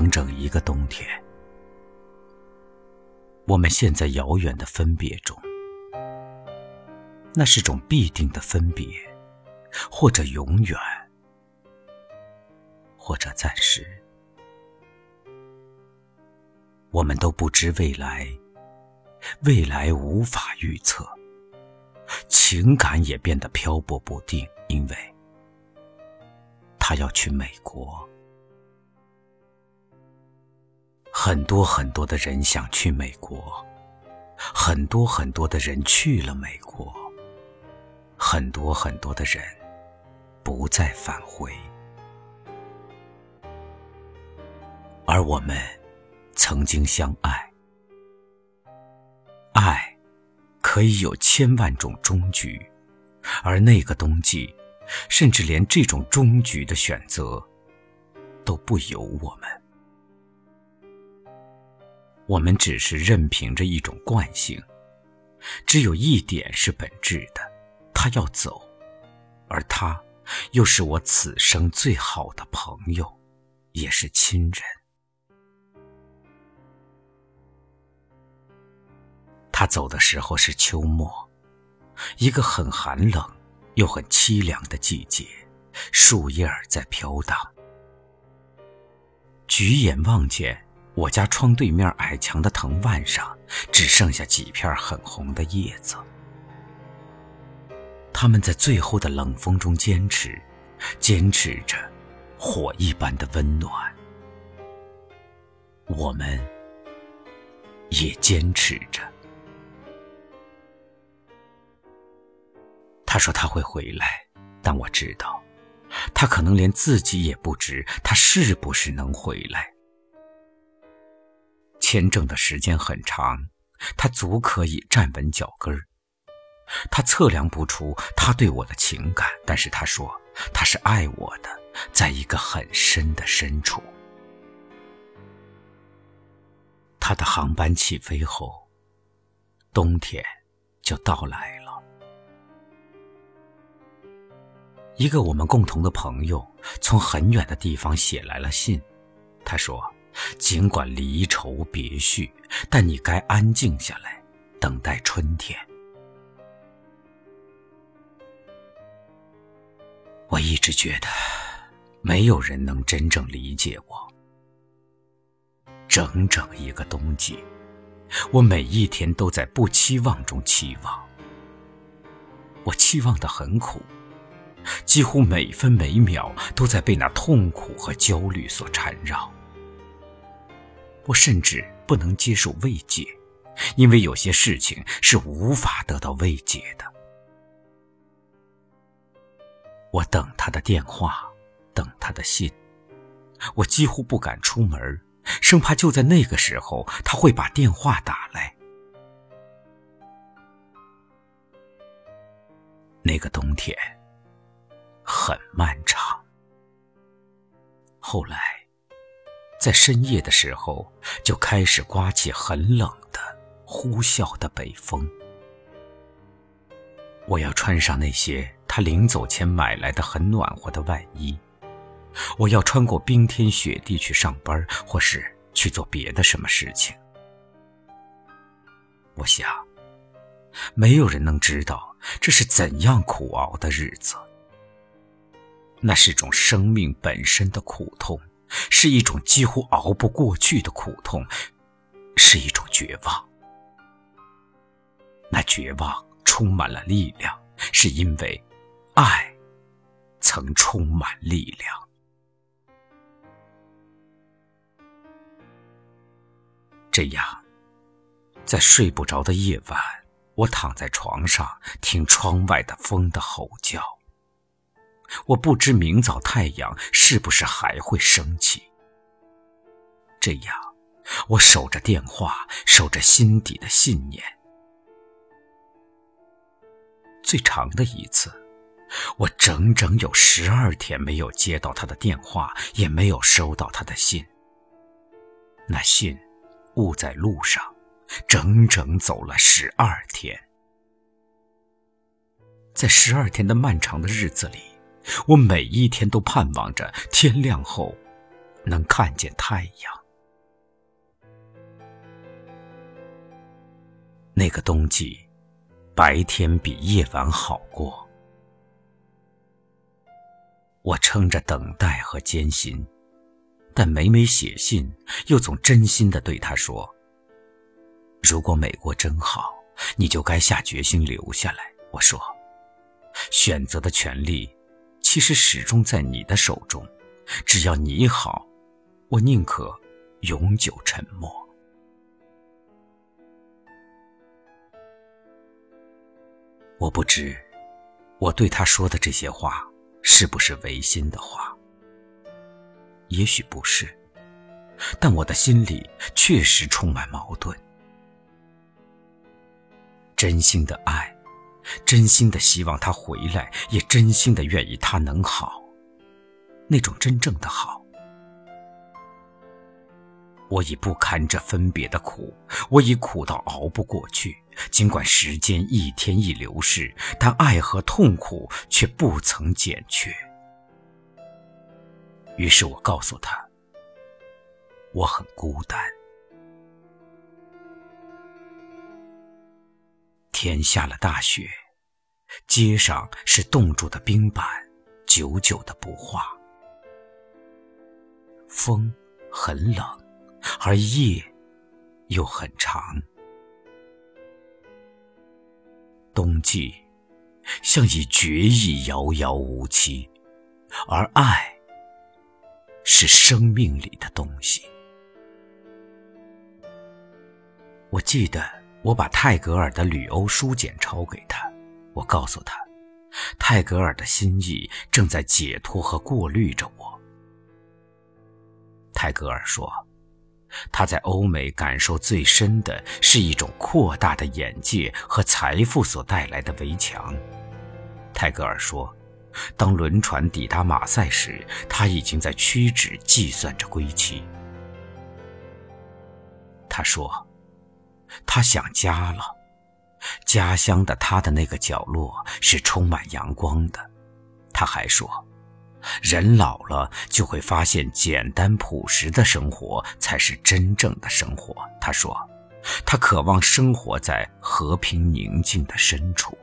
整整一个冬天。我们现在遥远的分别中，那是种必定的分别，或者永远，或者暂时。我们都不知未来，未来无法预测，情感也变得漂泊不定，因为他要去美国。很多很多的人想去美国，很多很多的人去了美国，很多很多的人不再返回，而我们曾经相爱，爱可以有千万种终局，而那个冬季，甚至连这种终局的选择都不由我们。我们只是任凭着一种惯性，只有一点是本质的，他要走，而他又是我此生最好的朋友，也是亲人。他走的时候是秋末，一个很寒冷又很凄凉的季节，树叶在飘荡，举眼望见。我家窗对面矮墙的藤蔓上，只剩下几片很红的叶子。他们在最后的冷风中坚持，坚持着火一般的温暖。我们也坚持着。他说他会回来，但我知道，他可能连自己也不知他是不是能回来。签证的时间很长，他足可以站稳脚跟儿。他测量不出他对我的情感，但是他说他是爱我的，在一个很深的深处。他的航班起飞后，冬天就到来了。一个我们共同的朋友从很远的地方写来了信，他说。尽管离愁别绪，但你该安静下来，等待春天。我一直觉得，没有人能真正理解我。整整一个冬季，我每一天都在不期望中期望。我期望的很苦，几乎每分每秒都在被那痛苦和焦虑所缠绕。我甚至不能接受慰藉，因为有些事情是无法得到慰藉的。我等他的电话，等他的信，我几乎不敢出门，生怕就在那个时候他会把电话打来。那个冬天很漫长，后来。在深夜的时候，就开始刮起很冷的呼啸的北风。我要穿上那些他临走前买来的很暖和的外衣，我要穿过冰天雪地去上班，或是去做别的什么事情。我想，没有人能知道这是怎样苦熬的日子。那是种生命本身的苦痛。是一种几乎熬不过去的苦痛，是一种绝望。那绝望充满了力量，是因为爱曾充满力量。这样，在睡不着的夜晚，我躺在床上听窗外的风的吼叫。我不知明早太阳是不是还会升起。这样，我守着电话，守着心底的信念。最长的一次，我整整有十二天没有接到他的电话，也没有收到他的信。那信误在路上，整整走了十二天。在十二天的漫长的日子里。我每一天都盼望着天亮后，能看见太阳。那个冬季，白天比夜晚好过。我撑着等待和艰辛，但每每写信，又总真心的对他说：“如果美国真好，你就该下决心留下来。”我说：“选择的权利，其实始终在你的手中。只要你好，我宁可永久沉默。”我不知，我对他说的这些话。是不是违心的话？也许不是，但我的心里确实充满矛盾。真心的爱，真心的希望他回来，也真心的愿意他能好。那种真正的好，我已不堪这分别的苦，我已苦到熬不过去。尽管时间一天一流逝，但爱和痛苦却不曾减去。于是我告诉他，我很孤单。天下了大雪，街上是冻住的冰板，久久的不化。风很冷，而夜又很长。冬季，像以决意遥遥无期，而爱是生命里的东西。我记得我把泰戈尔的《旅欧书简》抄给他，我告诉他，泰戈尔的心意正在解脱和过滤着我。泰戈尔说。他在欧美感受最深的是一种扩大的眼界和财富所带来的围墙。泰戈尔说：“当轮船抵达马赛时，他已经在屈指计算着归期。”他说：“他想家了，家乡的他的那个角落是充满阳光的。”他还说。人老了就会发现，简单朴实的生活才是真正的生活。他说，他渴望生活在和平宁静的深处。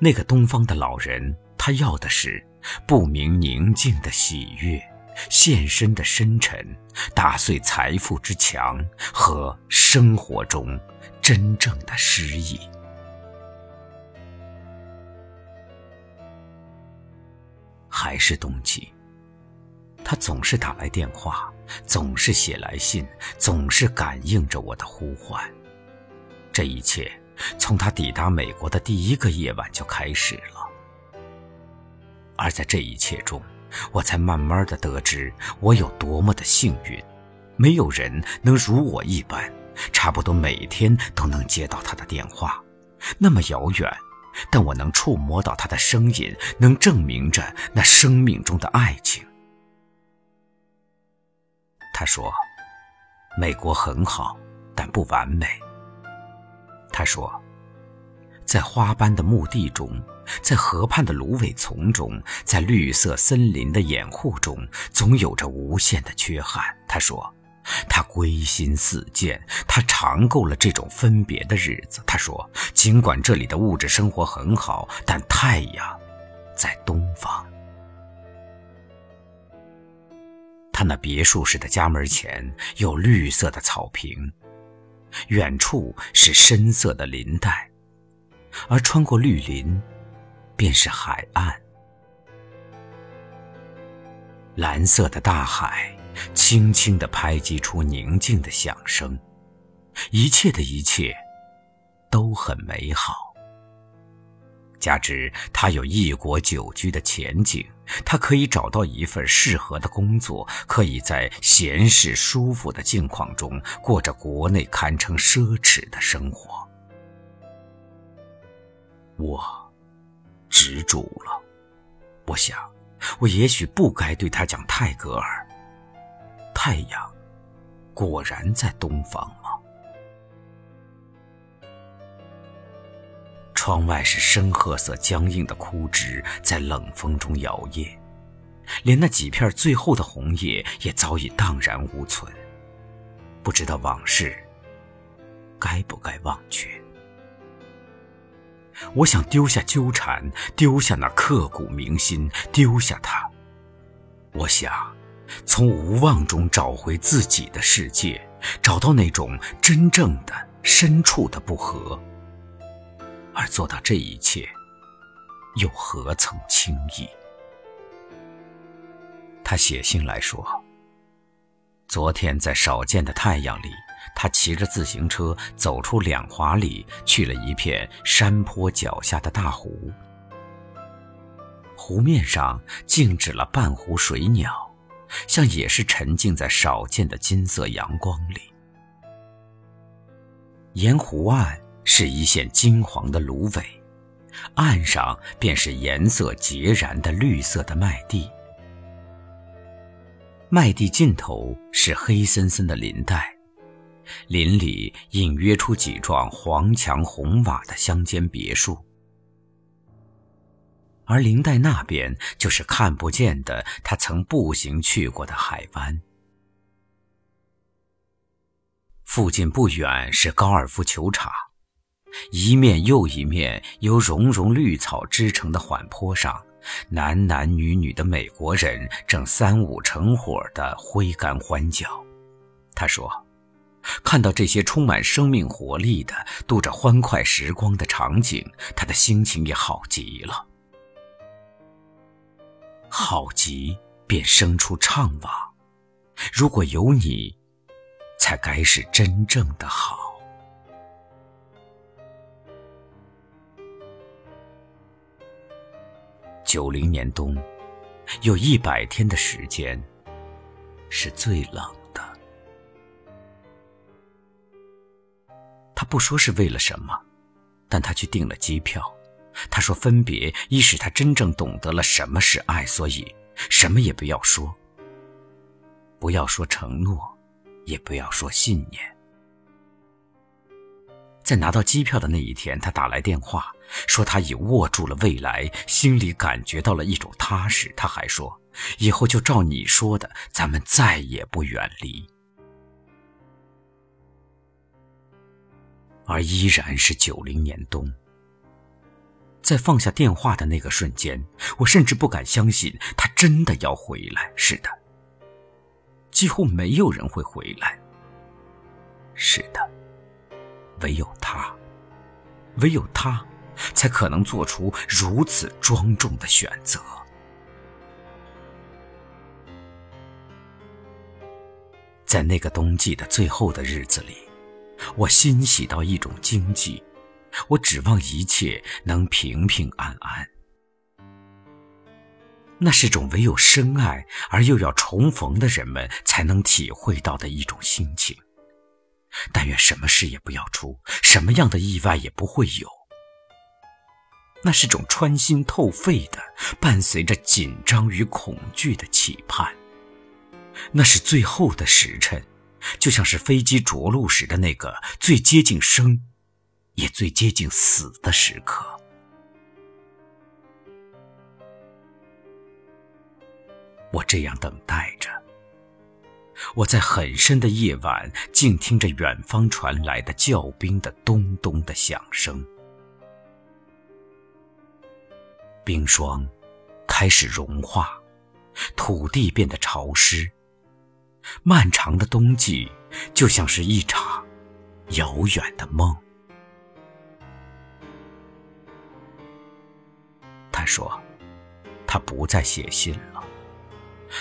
那个东方的老人，他要的是不明宁静的喜悦，献身的深沉，打碎财富之墙和生活中真正的诗意。还是冬季，他总是打来电话，总是写来信，总是感应着我的呼唤。这一切从他抵达美国的第一个夜晚就开始了。而在这一切中，我才慢慢的得知我有多么的幸运，没有人能如我一般，差不多每天都能接到他的电话，那么遥远。但我能触摸到他的声音，能证明着那生命中的爱情。他说：“美国很好，但不完美。”他说：“在花斑的墓地中，在河畔的芦苇丛中，在绿色森林的掩护中，总有着无限的缺憾。”他说。他归心似箭，他尝够了这种分别的日子。他说：“尽管这里的物质生活很好，但太阳在东方。”他那别墅式的家门前有绿色的草坪，远处是深色的林带，而穿过绿林，便是海岸，蓝色的大海。轻轻地拍击出宁静的响声，一切的一切都很美好。加之他有异国久居的前景，他可以找到一份适合的工作，可以在闲适舒服的境况中过着国内堪称奢侈的生活。我执着了，我想，我也许不该对他讲泰戈尔。太阳果然在东方吗？窗外是深褐色、僵硬的枯枝，在冷风中摇曳。连那几片最后的红叶也早已荡然无存。不知道往事该不该忘却？我想丢下纠缠，丢下那刻骨铭心，丢下它。我想从无望中找回自己的世界，找到那种真正的深处的不和。而做到这一切，又何曾轻易？他写信来说：“昨天在少见的太阳里，他骑着自行车走出两华里，去了一片山坡脚下的大湖。湖面上静止了半湖水鸟，像也是沉浸在少见的金色阳光里。沿湖岸是一线金黄的芦苇，岸上便是颜色截然的绿色的麦地。”麦地尽头是黑森森的林带，林里隐约出几幢黄墙红瓦的乡间别墅，而林带那边就是看不见的他曾步行去过的海湾。附近不远是高尔夫球场，一面又一面由茸茸绿草织成的缓坡上。男男女女的美国人正三五成伙地挥杆欢叫。他说：“看到这些充满生命活力的、度着欢快时光的场景，他的心情也好极了。好极，便生出怅惘。如果有你，才该是真正的好。”九零年冬，有一百天的时间是最冷不说是为了什么，但他去订了机票。他说分别一是他真正懂得了什么是爱，所以什么也不要说，不要说承诺，也不要说信念。在拿到机票的那一天，他打来电话，说他已握住了未来，心里感觉到了一种踏实。他还说，以后就照你说的，咱们再也不远离。而依然是九零年冬，在放下电话的那个瞬间，我甚至不敢相信他真的要回来。是的，几乎没有人会回来。是的。唯有他，唯有他，才可能做出如此庄重的选择。在那个冬季的最后的日子里，我欣喜到一种惊悸，我指望一切能平平安安。那是种唯有深爱而又要重逢的人们才能体会到的一种心情。但愿什么事也不要出，什么样的意外也不会有。那是种穿心透肺的，伴随着紧张与恐惧的期盼。那是最后的时辰，就像是飞机着陆时的那个最接近生，也最接近死的时刻。我这样等待着。我在很深的夜晚，静听着远方传来的教兵的咚咚的响声。冰霜开始融化，土地变得潮湿。漫长的冬季就像是一场遥远的梦。他说：“他不再写信了。”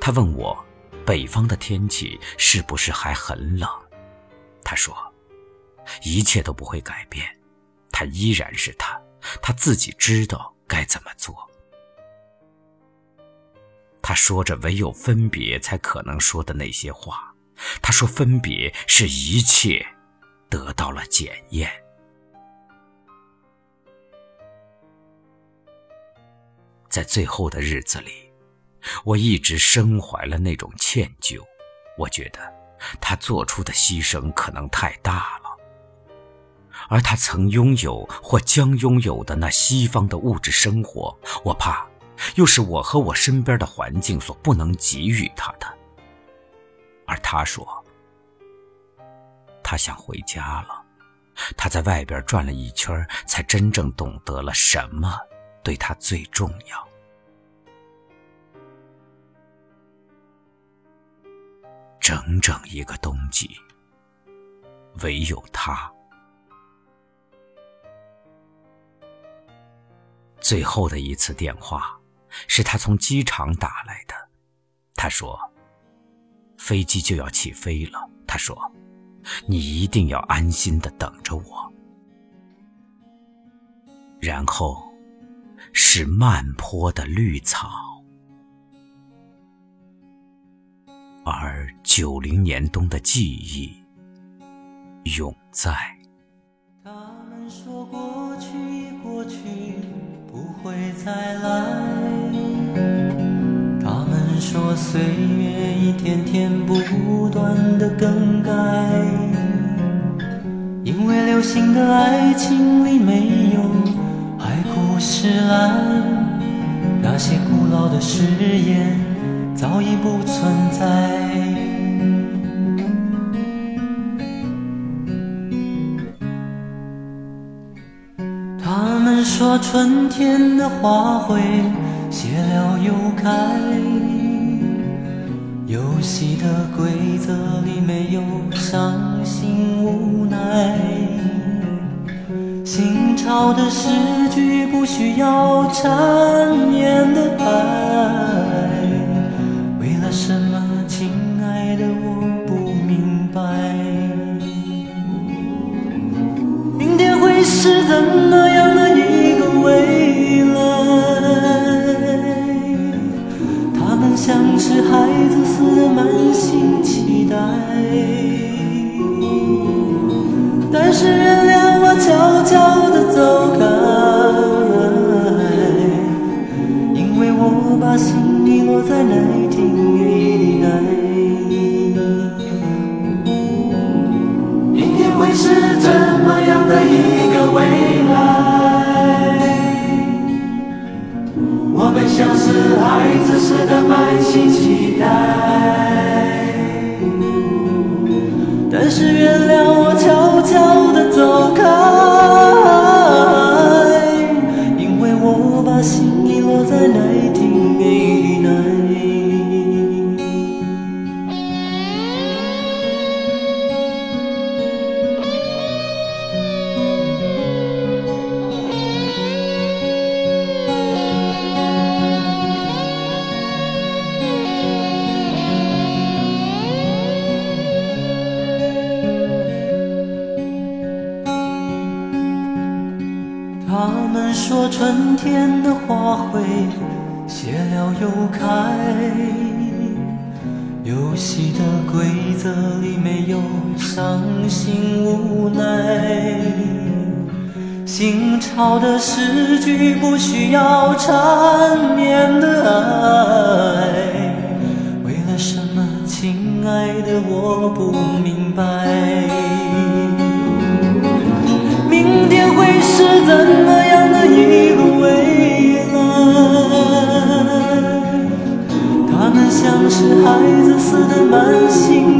他问我。北方的天气是不是还很冷？他说：“一切都不会改变，他依然是他，他自己知道该怎么做。”他说着唯有分别才可能说的那些话。他说：“分别是一切得到了检验。”在最后的日子里。我一直深怀了那种歉疚，我觉得他做出的牺牲可能太大了，而他曾拥有或将拥有的那西方的物质生活，我怕又是我和我身边的环境所不能给予他的。而他说，他想回家了。他在外边转了一圈，才真正懂得了什么对他最重要。整整一个冬季，唯有他。最后的一次电话，是他从机场打来的。他说：“飞机就要起飞了。”他说：“你一定要安心的等着我。”然后，是漫坡的绿草，而九零年冬的记忆永在。他们说过去过去。不会再来。说岁月一天天不断的更改，因为流行的爱情里没有海枯石烂，那些古老的誓言早已不存在。他们说春天的花会谢了又开，游戏的规则里没有伤心无奈，新潮的诗句不需要缠绵的爱，为了什么，亲爱的，我不明白，明天会是怎么样的一个？未来，他们像是孩满心期待，但是人类像是孩子似的满心期待，们说春天的花会谢了又开，游戏的规则里没有伤心无奈，新潮的诗句不需要缠绵的爱，为了什么，亲爱的，我不明白。明天会是怎么样一个未来？他们像是孩子似的满心